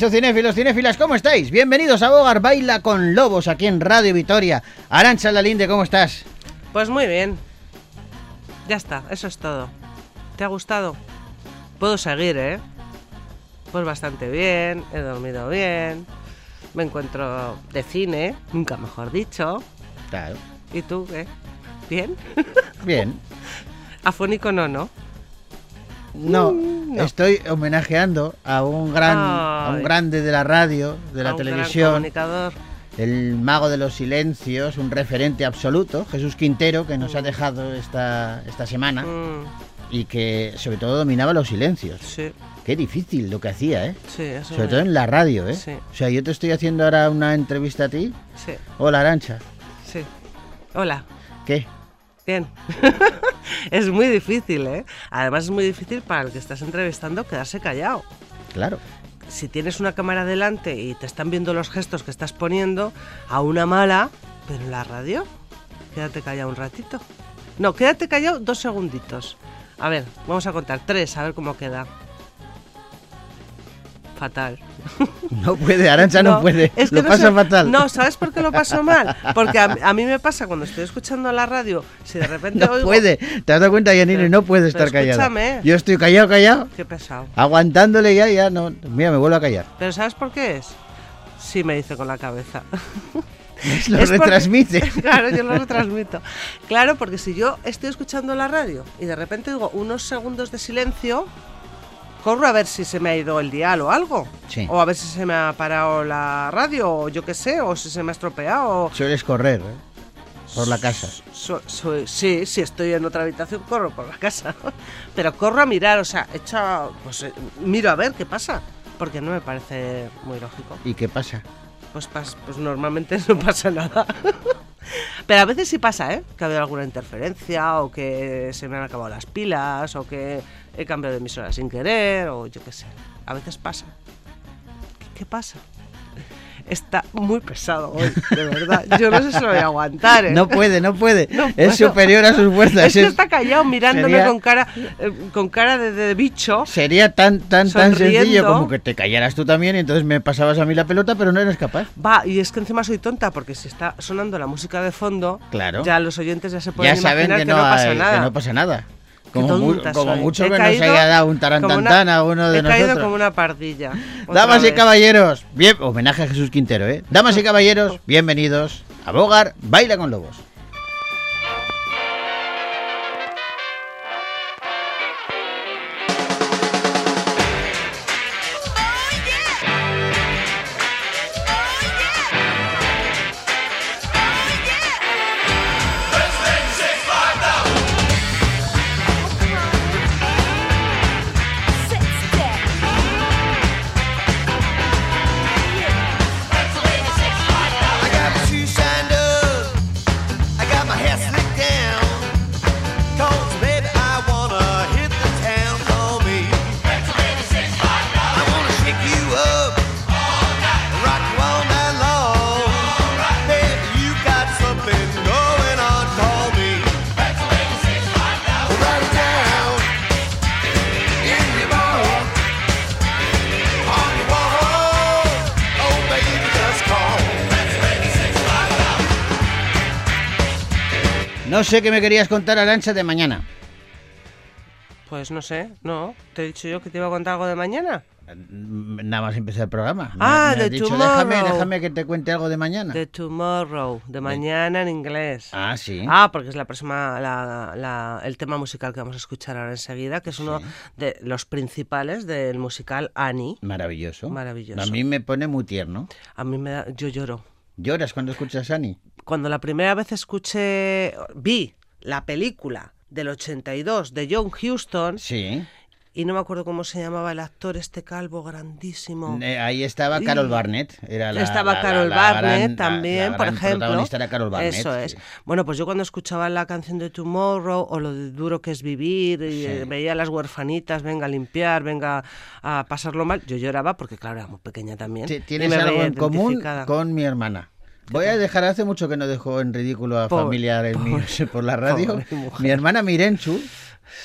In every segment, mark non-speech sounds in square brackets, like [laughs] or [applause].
oh cinéfilos, cinéfilas? ¿Cómo estáis? Bienvenidos a Bogar Baila con Lobos aquí en Radio Vitoria. Arancha Lalinde, ¿cómo estás? Pues muy bien. Ya está, eso es todo. ¿Te ha gustado? Puedo seguir, ¿eh? Pues bastante bien, he dormido bien, me encuentro de cine, nunca mejor dicho. Claro. ¿Y tú qué? ¿Bien? Bien. [laughs] Afónico no, ¿no? No, Mm, no. estoy homenajeando a un gran, a un grande de la radio, de la A un gran televisión, el mago de los silencios, un referente absoluto, Jesús Quintero, que nos ha dejado esta, esta semana Mm, y que sobre todo dominaba los silencios. sí, Qué difícil lo que hacía, ¿eh? sí, eso Sobre todo en la radio, ¿eh? Sí. O sea, yo te estoy haciendo ahora una entrevista a ti. Sí, Hola, Arancha. sí. Hola. ¿Qué? Bien. [laughs] [laughs] es muy difícil, ¿eh? Además es muy difícil para el que estás entrevistando quedarse callado. Claro. Si tienes una cámara delante y te están viendo los gestos que estás poniendo, a una mala, pero en la radio, quédate callado un ratito. No, quédate callado dos segunditos. A ver, vamos a contar tres, a ver cómo queda. Fatal. [laughs] No puede, Arancha no, puede. es que lo no pasa sé- fatal. No, ¿sabes por qué lo paso mal? Porque a, a mí me pasa cuando estoy escuchando la radio, si de repente No oigo... puede. ¿Te has dado cuenta, Yanine? No puede estar escúchame. Yo estoy callado, callado, Qué pesado. aguantándole ya, ya no. Mira, me vuelvo a callar. ¿Pero sabes por qué es? Sí, me dice con la cabeza. [laughs] Lo Es porque- retransmite. [laughs] claro, yo lo retransmito. Claro, porque si yo estoy escuchando la radio y de repente digo unos segundos de silencio, corro a ver si se me ha ido el dial o algo. Sí. O a ver si se me ha parado la radio, o yo qué sé, o si se me ha estropeado. o- Sueles correr, ¿eh? Por la casa. So- soy- sí, si estoy en otra habitación, corro por la casa. Pero corro a mirar, o sea, echo, a- pues eh, miro a ver qué pasa. Porque no me parece muy lógico. ¿Y qué pasa? Pues, pas- pues normalmente [laughs] no pasa nada. Pero a veces sí pasa, ¿eh? Que ha habido alguna interferencia o que se me han acabado las pilas o que he cambiado de emisora sin querer o yo qué sé. A veces pasa. ¿Qué, qué pasa? Está muy pesado hoy, de verdad. Yo no sé si lo voy a aguantar, ¿eh? No puede, no puede. No es superior a sus fuerzas. Es que es- está callado mirándome sería- con cara eh, con cara de, de bicho. Sería tan, tan, tan sencillo como que te callaras tú también y entonces me pasabas a mí la pelota, pero no eres capaz. Va, y es que encima soy tonta porque si está sonando la música de fondo, Claro. ya los oyentes ya se pueden Ya saben imaginar que que no, no, pasa hay- nada. que no pasa nada. Como, mu- como mucho He que nos haya dado un como tarantantán una- a uno de He nosotros. caído como una pardilla. Damas y caballeros, bien, homenaje a Jesús Quintero, ¿eh? Damas y caballeros, bienvenidos a Bogar Baila con Lobos. No sé qué me querías contar, Arancha, de mañana. Pues no sé, no. ¿Te he dicho yo que te iba a contar algo de mañana? Mm, Nada más empezar el programa. Ah, de tomorrow. déjame, déjame que te cuente algo de mañana. De tomorrow, de mañana en inglés. Ah, sí. Ah, porque es la próxima, la- la- el tema musical que vamos a escuchar ahora enseguida, que es uno de los principales del musical Annie. Maravilloso. Maravilloso. A mí me pone muy tierno. A mí me da, yo lloro. ¿Lloras cuando escuchas Annie? Cuando la primera vez escuché, vi la película del 82 de John Huston Sí. Y no me acuerdo cómo se llamaba el actor este calvo grandísimo. Eh, ahí estaba Carol Barnett. Era la, Estaba la- Carol la Barnett gran- también, por ejemplo. protagonista era Carol Barnett. Eso es. sí. Bueno, pues yo cuando escuchaba la canción de Tomorrow o lo de duro que es vivir, y Sí. eh, veía a las huerfanitas, venga a limpiar, venga a pasarlo mal, yo lloraba porque, claro, era muy pequeña también. Tienes algo en común con mi hermana. Voy a dejar hace mucho que no dejo en ridículo a Pobre- familiares míos [laughs] por la radio. Mi hermana Mirenchu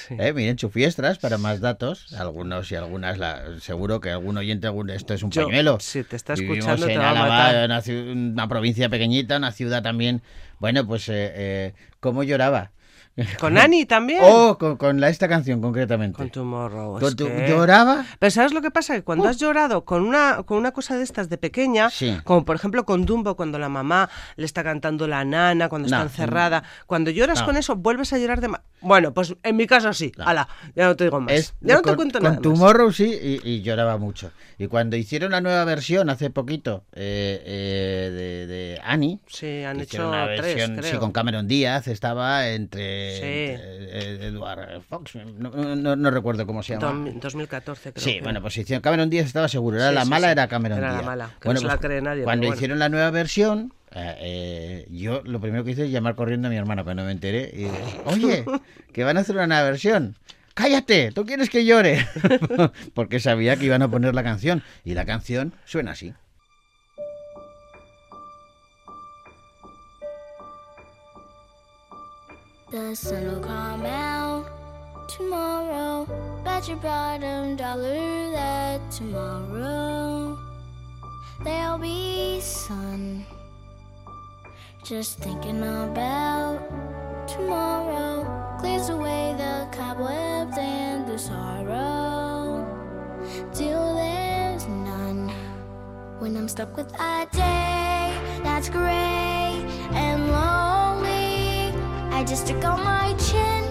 Eh, miren, chufiestras para más datos. Algunos y algunas, la- seguro que algún oyente, algún, esto es un Yo, pañuelo. si te está Vivimos escuchando, te en va a Álava, matar. Una, ciu- una provincia pequeñita, una ciudad también. Bueno, pues, eh, eh, ¿cómo lloraba? [laughs] ¿Con Ani también? Oh, con, con la, esta canción concretamente. Con Tomorrow. Con tu- que- ¿Lloraba? Pero ¿sabes lo que pasa? Que cuando has llorado con una, con una cosa de estas de pequeña, Sí. como por ejemplo con Dumbo, cuando la mamá le está cantando la nana, cuando está No. encerrada, cuando lloras No. con eso, vuelves a llorar de más. Bueno, pues en mi caso sí. Ala, ya no te digo más. Es- ya no te con, cuento con nada. más. Tomorrow sí, y, y lloraba mucho. Y cuando hicieron la nueva versión hace poquito eh, eh, de, de Annie, Sí, han hecho una tres, versión, creo. sí, con Cameron Díaz, estaba entre, Sí. entre, eh, Edward Fox, no, no- no recuerdo cómo se llama. Dom- 2014 creo. Sí, que bueno, pues hicieron Cameron Díaz estaba seguro, era Sí, la sí, mala, era Cameron Era la mala, que bueno, no se la pues, cree nadie, Cuando bueno. hicieron la nueva versión, eh, eh, yo lo primero que hice es llamar corriendo a mi hermana, pero no me enteré. Y dije, [laughs] oye, que van a hacer una nueva versión. ¡Cállate! ¿Tú quieres que llore? [laughs] Porque sabía que iban a poner la canción. Y la canción suena así. The sun will come out tomorrow. Bet your bottom dollar that tomorrow there'll be sun. Just thinking about tomorrow clears away the cobwebs and the sorrow. Till there's none. When I'm stuck with a day that's gray I just took on my chin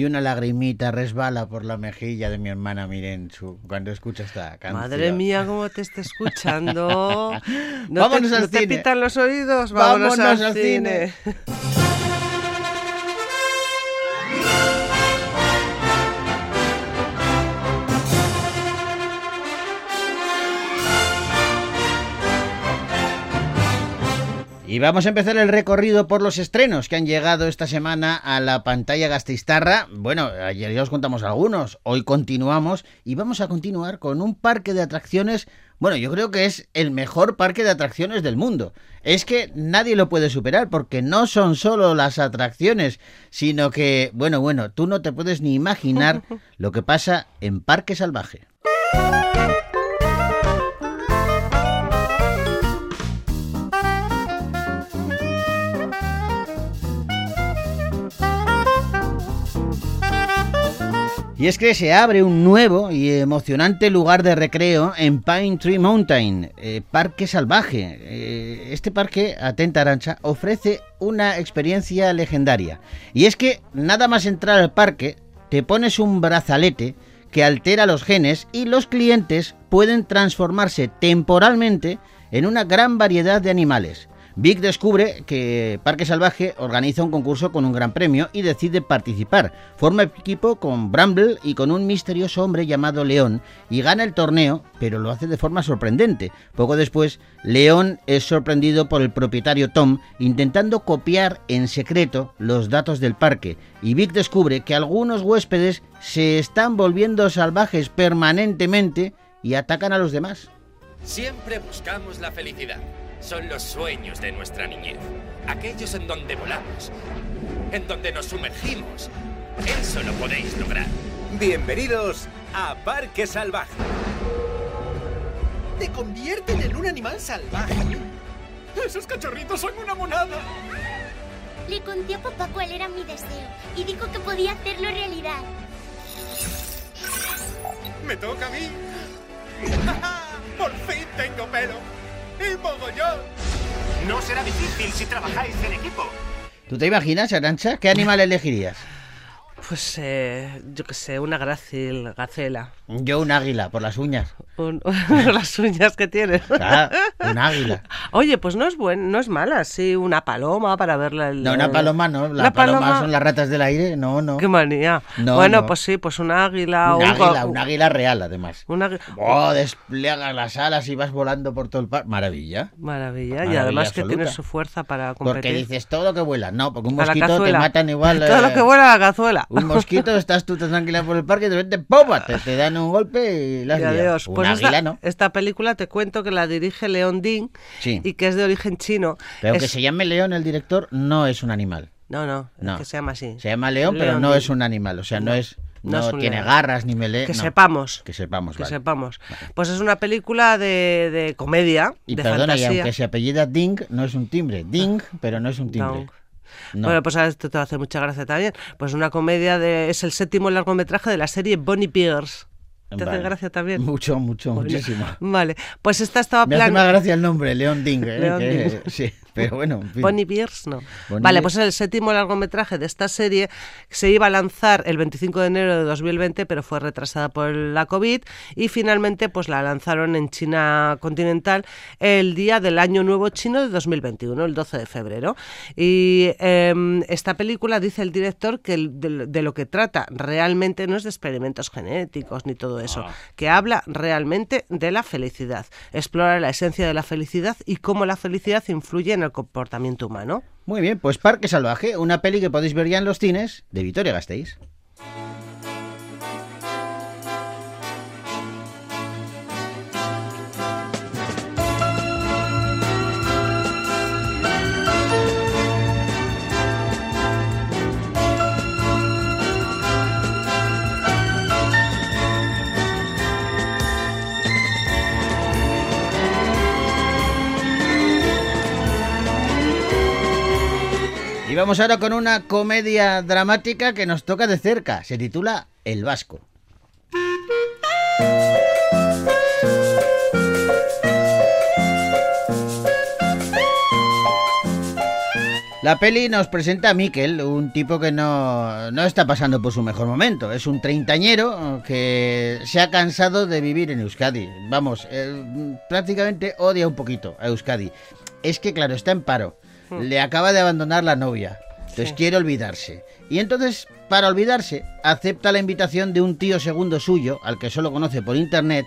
Y una lagrimita resbala por la mejilla de mi hermana Mirenchu cuando escucha esta canción. Madre mía, cómo te está escuchando. [laughs] No Vámonos te, al no te cine. pitan los oídos. Vámonos, Vámonos al, al cine. Y vamos a empezar el recorrido por los estrenos que han llegado esta semana a la pantalla gastistarra. Bueno, ayer ya os contamos algunos, hoy continuamos y vamos a continuar con un parque de atracciones. Bueno, yo creo que es el mejor parque de atracciones del mundo. Es que nadie lo puede superar porque no son solo las atracciones, sino que, bueno, bueno, tú no te puedes ni imaginar [laughs] lo que pasa en Parque Salvaje. Y es que se abre un nuevo y emocionante lugar de recreo en Pine Tree Mountain, eh, Parque Salvaje. Eh, este parque, atenta Arancha, ofrece una experiencia legendaria. Y es que nada más entrar al parque, te pones un brazalete que altera los genes y los clientes pueden transformarse temporalmente en una gran variedad de animales. Vic descubre que Parque Salvaje organiza un concurso con un gran premio y decide participar. Forma equipo con Bramble y con un misterioso hombre llamado León y gana el torneo, pero lo hace de forma sorprendente. Poco después, León es sorprendido por el propietario Tom intentando copiar en secreto los datos del parque y Vic descubre que algunos huéspedes se están volviendo salvajes permanentemente y atacan a los demás. Siempre buscamos la felicidad. Son los sueños de nuestra niñez. Aquellos en donde volamos. En donde nos sumergimos. Eso lo podéis lograr. Bienvenidos a Parque Salvaje. ¿Te convierten en un animal salvaje? Esos cachorritos son una monada. Le conté a papá cuál era mi deseo y dijo que podía hacerlo realidad. Me toca a mí. [laughs] Por fin tengo pelo. Y mogollón. No será difícil si trabajáis en equipo. ¿Tú te imaginas, Arancha? ¿Qué animal elegirías? Pues, eh, yo qué sé, una grácil, gacela. Yo un águila, por las uñas. Un- [laughs] las uñas que tienes. Un águila. Oye, pues no es buen, no es mala, sí, una paloma para verla. el- No, una paloma no. La paloma, paloma- son las ratas del aire. No, no. Qué manía. No, bueno, no. pues sí, pues un águila. Un un águila, un águila real, además. un águi- Oh, despliegas las alas y vas volando por todo el parque. Maravilla. Maravilla. y además que tiene su fuerza para competir. Porque dices todo lo que vuela. No, porque un mosquito te matan igual. [laughs] Todo eh, lo que vuela la cazuela. Un mosquito, estás tú tan tranquila por el parque y de repente ¡pum! Te, te dan un golpe y Y adiós. Un Pues águila esta, no. esta película te cuento que la dirige León Ding Sí. y que es de origen chino. Pero que Es- se llame león el director no es un animal. No, no, es que se llama así. Se llama león, pero no Ding. es un animal. O sea, no, No, es. no un tiene león. garras ni melé. Que no. sepamos. Que sepamos, Que vale. sepamos. Pues es una película de, de comedia, Y de perdona, y fantasía. aunque se apellida Ding, no es un timbre. Ding, pero no es un timbre. No. No. Bueno, pues ahora esto te va a hacer mucha gracia también. Pues una comedia de... Es el séptimo largometraje de la serie Bonnie Bears. ¿Te Vale. hace gracia también? Mucho, mucho, muchísimo. Vale, pues esta estaba Me hace más gracia el nombre, León Ding. ¿eh? Sí, [laughs] pero bueno, en fin. Bonnie Bears, no. Bonnie vale, pues es el séptimo largometraje de esta serie. Se iba a lanzar el 25 de enero de 2020, pero fue retrasada por la COVID y finalmente pues la lanzaron en China continental el día del Año Nuevo Chino de 2021, el 12 de febrero. Y em, esta película, dice el director, que de, de lo que trata realmente no es de experimentos genéticos ni todo eso, que habla realmente de la felicidad. Explora la esencia de la felicidad y cómo la felicidad influye en el comportamiento humano. Muy bien, pues Parque Salvaje, una peli que podéis ver ya en los cines de Vitoria Gasteiz. Vamos ahora con una comedia dramática que nos toca de cerca. Se titula El Vasco. La peli nos presenta a Miquel, un tipo que no, no está pasando por su mejor momento. Es un treintañero que se ha cansado de vivir en Euskadi. Vamos, eh, prácticamente odia un poquito a Euskadi. Es que, claro, está en paro. Le acaba de abandonar la novia. Entonces Sí. quiere olvidarse. Y entonces, para olvidarse, acepta la invitación de un tío segundo suyo, al que solo conoce por internet,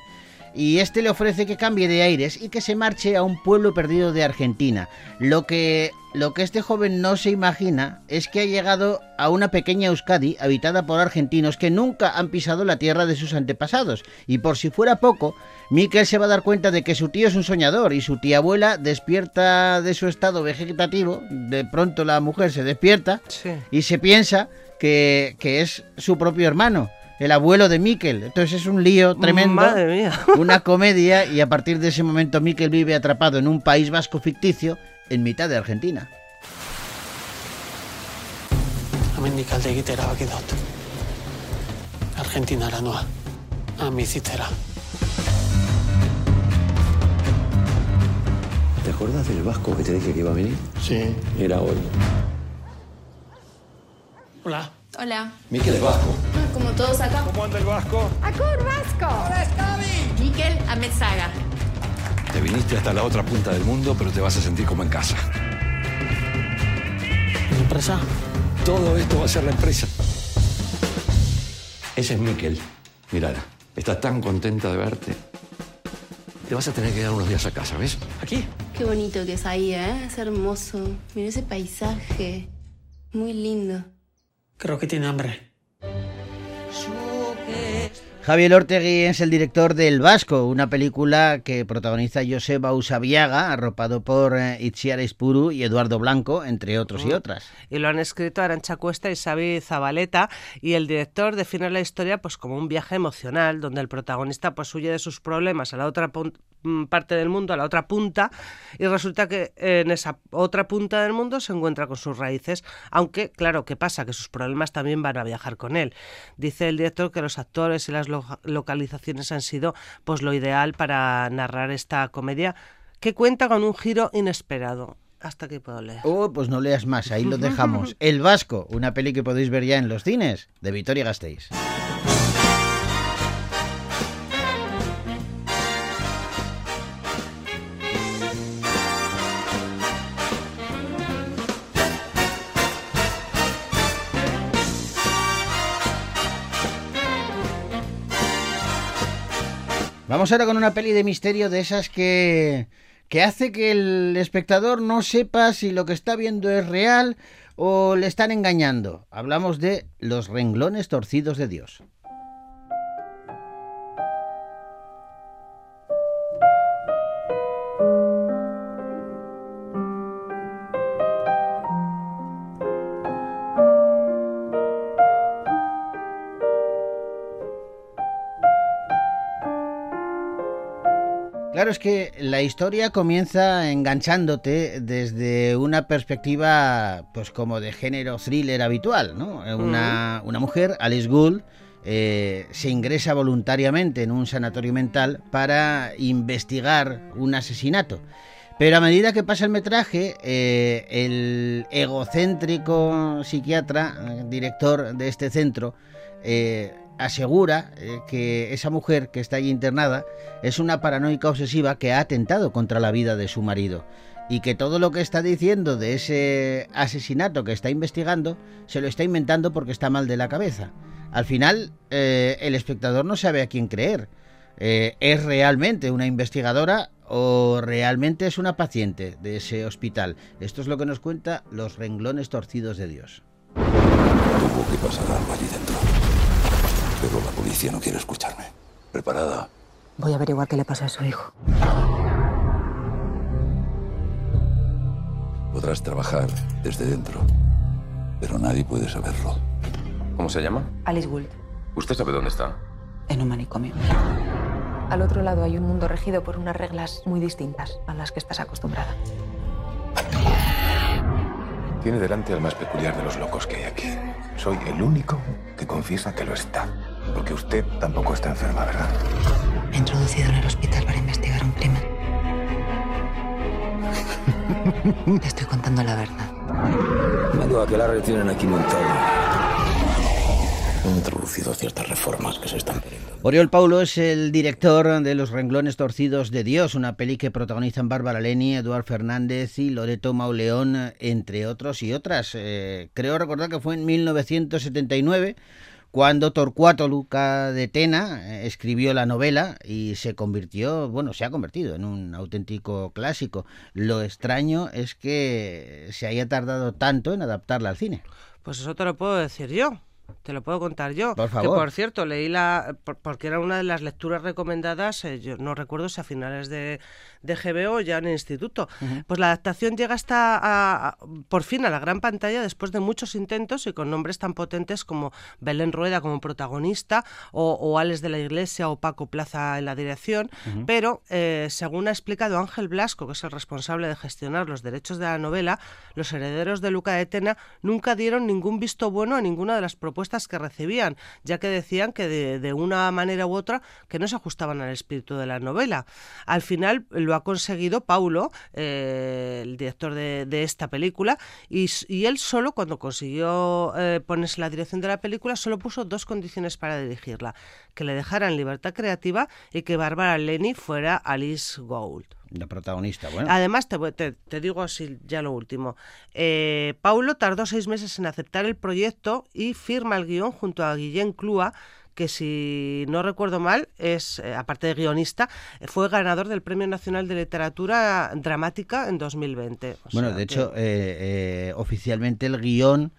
y este le ofrece que cambie de aires y que se marche a un pueblo perdido de Argentina. Lo que, lo que este joven no se imagina es que ha llegado a una pequeña Euskadi habitada por argentinos que nunca han pisado la tierra de sus antepasados. Y por si fuera poco, Miquel se va a dar cuenta de que su tío es un soñador y su tía abuela despierta de su estado vegetativo. De pronto la mujer se despierta Sí. y se piensa que, que es su propio hermano, el abuelo de Miquel. Entonces es un lío tremendo, Madre mía. [laughs] una comedia y a partir de ese momento Miquel vive atrapado en un país vasco ficticio en mitad de Argentina. Hemendik alde egitera baki dut. Argentinara noa. Han bizitzera. ¿Te acuerdas del vasco que te dije que iba a venir? Sí. Era hoy. Hola. Hola. Miquel es vasco. Todos acá. ¿Cómo anda el vasco? ¡Acur Vasco! ¡Hola, Miquel Ametzaga. Te viniste hasta la otra punta del mundo, pero te vas a sentir como en casa. ¿Mi empresa? Todo esto va a ser la empresa. Ese es Miquel. Mirala, está tan contenta de verte. Te vas a tener que dar unos días a casa, ¿ves? ¿Aquí? Qué bonito que es ahí, ¿eh? Es hermoso. Mira ese paisaje. Muy lindo. Creo que tiene hambre. Javier Ortegui es el director del Vasco, una película que protagoniza Joseba Usabiaga, arropado por eh, Itziar Ispuru y Eduardo Blanco, entre otros y otras. Y lo han escrito Arancha Cuesta y Xavi Zabaleta y el director define la historia pues como un viaje emocional donde el protagonista pues huye de sus problemas a la otra mm, parte del mundo, a la otra punta y resulta que en esa otra punta del mundo se encuentra con sus raíces, aunque claro, ¿qué pasa? Que sus problemas también van a viajar con él. Dice el director que los actores y las lo- localizaciones han sido pues lo ideal para narrar esta comedia que cuenta con un giro inesperado. Hasta aquí puedo leer. Oh, pues no leas más, ahí lo dejamos. [laughs] El Vasco, una peli que podéis ver ya en los cines, de Vitoria Gasteiz. Vamos ahora con una peli de misterio de esas que, que hace que el espectador no sepa si lo que está viendo es real o le están engañando. Hablamos de Los renglones torcidos de Dios. Claro, es que la historia comienza enganchándote desde una perspectiva, pues como de género thriller habitual, ¿no? Una, una mujer, Alice Gould, eh, se ingresa voluntariamente en un sanatorio mental para investigar un asesinato. Pero a medida que pasa el metraje, eh, el egocéntrico psiquiatra, eh, director de este centro, eh, asegura eh, que esa mujer que está allí internada es una paranoica obsesiva que ha atentado contra la vida de su marido y que todo lo que está diciendo de ese asesinato que está investigando se lo está inventando porque está mal de la cabeza. Al final, eh, el espectador no sabe a quién creer. Eh, ¿Es realmente una investigadora o realmente es una paciente de ese hospital? Esto es lo que nos cuenta Los renglones torcidos de Dios. Allí dentro. Pero la policía no quiere escucharme. ¿Preparada? Voy a averiguar qué le pasa a su hijo. Podrás trabajar desde dentro. Pero nadie puede saberlo. ¿Cómo se llama? Alice Gould, ¿Usted sabe dónde está? en un manicomio. Al otro lado hay un mundo regido por unas reglas muy distintas a las que estás acostumbrada. Tiene delante al más peculiar de los locos que hay aquí. Soy el único que confiesa que lo está. Porque usted tampoco está enferma, ¿verdad? Me he introducido en el hospital para investigar un crimen. Te estoy contando la verdad. Me digo a que la retienen aquí montado. Han introducido ciertas reformas que se están perdiendo. Oriol Paulo es el director de Los renglones torcidos de Dios, una peli que protagonizan Bárbara Leni, Eduard Fernández y Loreto Mauleón, entre otros y otras. Eh, creo recordar que fue en 1979 cuando Torcuato Luca de Tena eh, escribió la novela y se convirtió, bueno, se ha convertido en un auténtico clásico. Lo extraño es que se haya tardado tanto en adaptarla al cine. Pues eso te lo puedo decir yo. Te lo puedo contar yo. Por Que favor. por cierto, leí la. por- porque era una de las lecturas recomendadas, eh, yo no recuerdo si a finales de, de GBO ya en el instituto. Pues la adaptación llega hasta. a- a- por fin a la gran pantalla después de muchos intentos y con nombres tan potentes como Belén Rueda como protagonista o, o Alex de la Iglesia o Paco Plaza en la dirección. Ujú. Pero, eh, según ha explicado Ángel Blasco, que es el responsable de gestionar los derechos de la novela, los herederos de Luca de Tena nunca dieron ningún visto bueno a ninguna de las propuestas que recibían, ya que decían que de, de una manera u otra que no se ajustaban al espíritu de la novela. Al final lo ha conseguido Paulo, eh, el director de, de esta película, y, y él solo, cuando consiguió eh, ponerse la dirección de la película, solo puso dos condiciones para dirigirla, que le dejaran libertad creativa y que Bárbara Leni fuera Alice Gould. La protagonista, bueno. Además, te, te- te digo así ya lo último. Eh, Paulo tardó seis meses en aceptar el proyecto y firma el guion junto a Guillén Clúa, que si no recuerdo mal, es, eh, aparte de guionista, fue ganador del Premio Nacional de Literatura Dramática en 2020. O Bueno, de que- hecho, eh, oficialmente el guion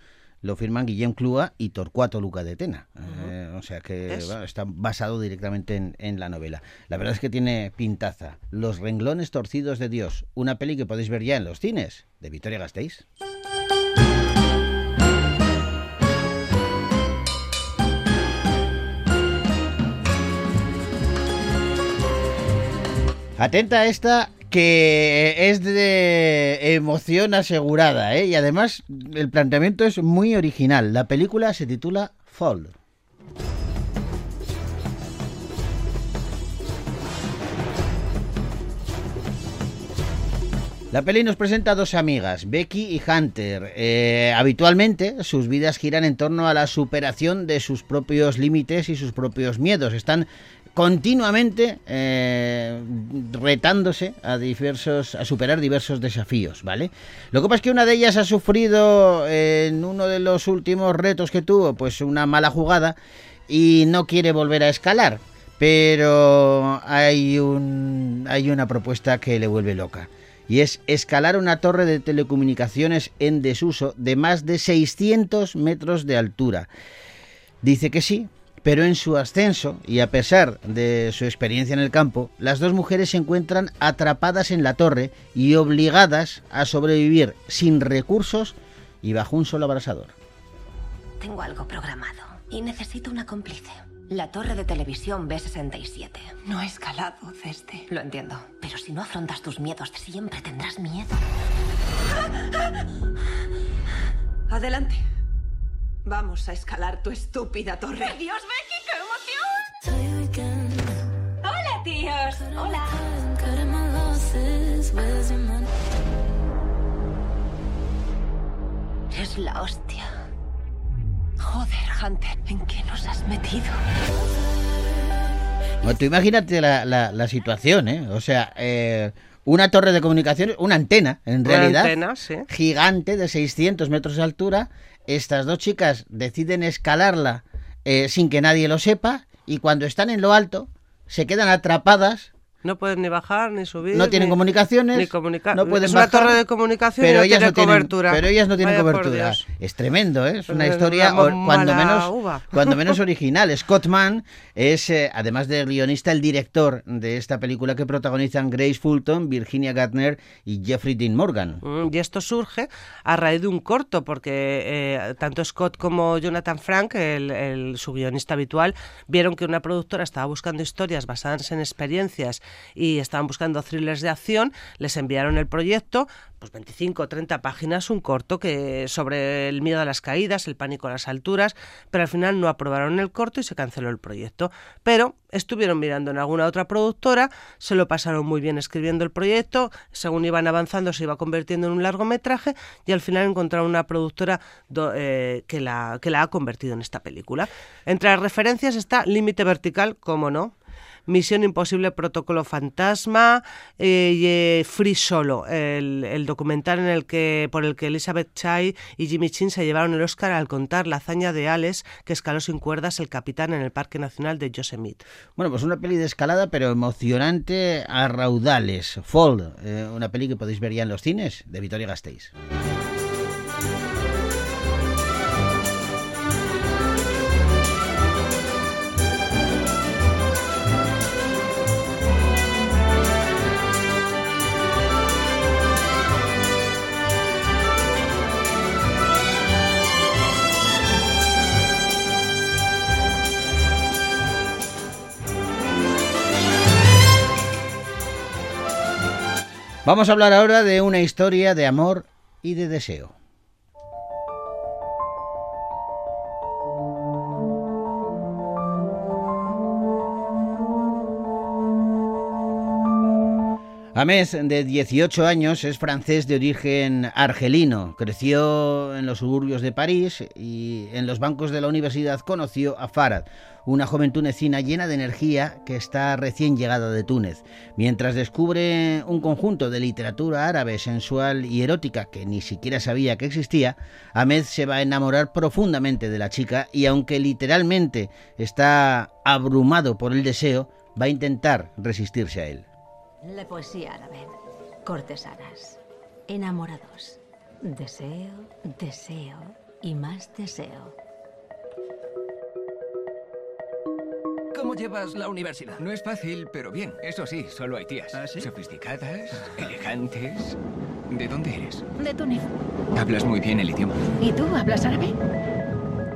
lo firman Guillem Clua y Torcuato Luca de Tena. Eh, o sea que bueno, está basado directamente en, en la novela. La verdad es que tiene pintaza. Los renglones torcidos de Dios, una peli que podéis ver ya en los cines, de Victoria Gasteiz. Atenta a esta que es de emoción asegurada, ¿eh? Y además el planteamiento es muy original. La película se titula Fall. La peli nos presenta a dos amigas, Becky y Hunter. Eh, habitualmente sus vidas giran en torno a la superación de sus propios límites y sus propios miedos. Están continuamente eh, retándose a diversos a superar diversos desafíos, ¿vale? Lo que pasa es que una de ellas ha sufrido eh, en uno de los últimos retos que tuvo, pues una mala jugada y no quiere volver a escalar, pero hay un hay una propuesta que le vuelve loca y es escalar una torre de telecomunicaciones en desuso de más de 600 metros de altura. Dice que sí, pero en su ascenso, y a pesar de su experiencia en el campo, las dos mujeres se encuentran atrapadas en la torre y obligadas a sobrevivir sin recursos y bajo un solo abrasador. Tengo algo programado y necesito una cómplice. La torre de televisión B67. No he escalado desde. Lo entiendo. Pero si no afrontas tus miedos, siempre tendrás miedo. Adelante. Vamos a escalar tu estúpida torre. ¡Dios, Becky, qué emoción! ¡Hola, tíos! ¡Hola! Es la hostia. Joder, Hunter, ¿en qué nos has metido? Bueno, tú imagínate la, la- la situación, ¿eh? O sea, eh, una torre de comunicaciones, una antena, en Una realidad, antena, sí. gigante de 600 metros de altura. Estas dos chicas deciden escalarla eh, sin que nadie lo sepa y cuando están en lo alto se quedan atrapadas. No pueden ni bajar ni subir. No tienen ni- comunicaciones, Ni comunica- no pueden es una torre de comunicación pero y no ellas tiene no tienen, cobertura. pero ellas no tienen Vaya cobertura. Es tremendo, ¿eh? es una historia cuando menos uva. [laughs] cuando menos original. Scott Mann es, eh, además de guionista, el director de esta película que protagonizan Grace Fulton, Virginia Gardner y Jeffrey Dean Morgan. Mm, Y esto surge a raíz de un corto, porque eh, tanto Scott como Jonathan Frank, el, el- su guionista habitual, vieron que una productora estaba buscando historias basadas en experiencias y estaban buscando thrillers de acción, les enviaron el proyecto, pues 25 o 30 páginas, un corto que sobre el miedo a las caídas, el pánico a las alturas, pero al final no aprobaron el corto y se canceló el proyecto. Pero estuvieron mirando en alguna otra productora, se lo pasaron muy bien escribiendo el proyecto, según iban avanzando se iba convirtiendo en un largometraje y al final encontraron una productora eh, que, la, que la ha convertido en esta película. Entre las referencias está Límite Vertical, como no. Misión Imposible Protocolo Fantasma eh, y eh, Free Solo, el, documental en el que, por el que Elizabeth Chai y Jimmy Chin se llevaron el Oscar al contar la hazaña de Alex que escaló sin cuerdas el capitán en el Parque Nacional de Yosemite. Bueno, pues una peli de escalada, pero emocionante a raudales. Fall, eh, una peli que podéis ver ya en los cines de Vitoria Gasteiz. Vamos a hablar ahora de una historia de amor y de deseo. Ahmed, de 18 años, es francés de origen argelino. Creció en los suburbios de París y en los bancos de la universidad conoció a Farad, una joven tunecina llena de energía que está recién llegada de Túnez. Mientras descubre un conjunto de literatura árabe sensual y erótica que ni siquiera sabía que existía, Ahmed se va a enamorar profundamente de la chica y aunque literalmente está abrumado por el deseo, va a intentar resistirse a él. La poesía árabe. Cortesanas. Enamorados. Deseo, deseo y más deseo. ¿Cómo llevas la universidad? No es fácil, pero bien. Eso sí, solo hay tías. Sofisticadas, elegantes. ¿De dónde eres? De Túnez. Hablas muy bien el idioma. ¿Y tú hablas árabe?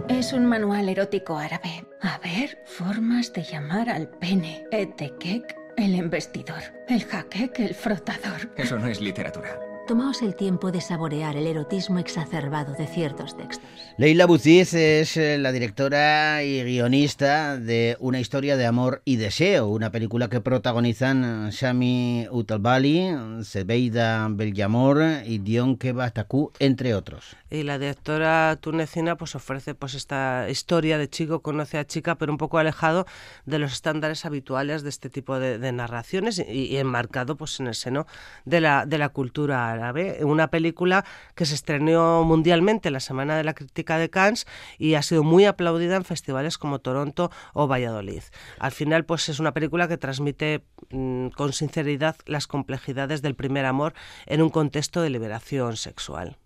Es un manual erótico árabe. A ver, formas de llamar al pene. Etekek, el embestidor. El jaquek, el frotador. Eso no es literatura. Tomaos el tiempo de saborear el erotismo exacerbado de ciertos textos. Leila Bouziz es eh, la directora y guionista de Una historia de amor y deseo, una película que protagonizan Shami Utalbali, Zebeida Beljamor y Dion Kebataku, entre otros. Y la directora tunecina pues ofrece pues esta historia de chico conoce a chica, pero un poco alejado de los estándares habituales de este tipo de, de narraciones y, y, enmarcado pues en el seno de la, de la cultura Una película que se estrenó mundialmente la Semana de la Crítica de Cannes y ha sido muy aplaudida en festivales como Toronto o Valladolid. Al final pues es una película que transmite mmm, con sinceridad las complejidades del primer amor en un contexto de liberación sexual.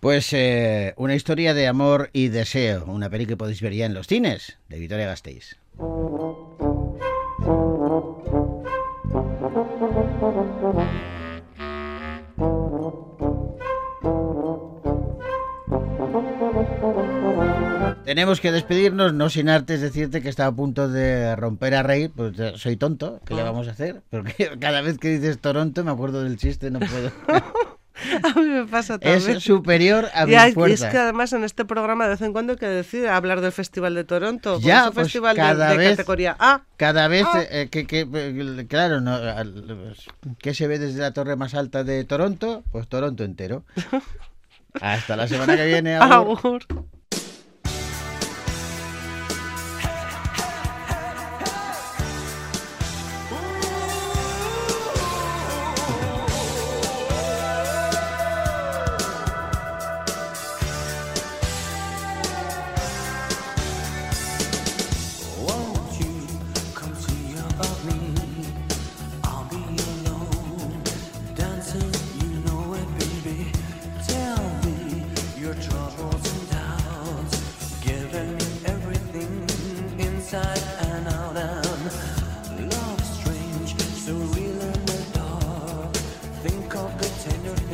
Pues eh, una historia de amor y deseo, una peli que podéis ver ya en los cines, de Victoria Gasteiz. Tenemos que despedirnos, no sin antes decirte que estaba a punto de romper a reír, pues soy tonto, ¿qué le vamos a hacer? Porque [laughs] cada vez que dices Toronto me acuerdo del chiste, no puedo. [laughs] [laughs] A mí me pasa también. Es superior a mi. Y es que además en este programa de vez en cuando hay que decir hablar del Festival de Toronto. Ya, es un pues festival cada de, de vez, categoría A. Cada vez eh, que, que, eh, claro, no, ¿qué se ve desde la torre más alta de Toronto? Pues Toronto entero. [laughs] Hasta la semana que viene. [laughs] agur. Señor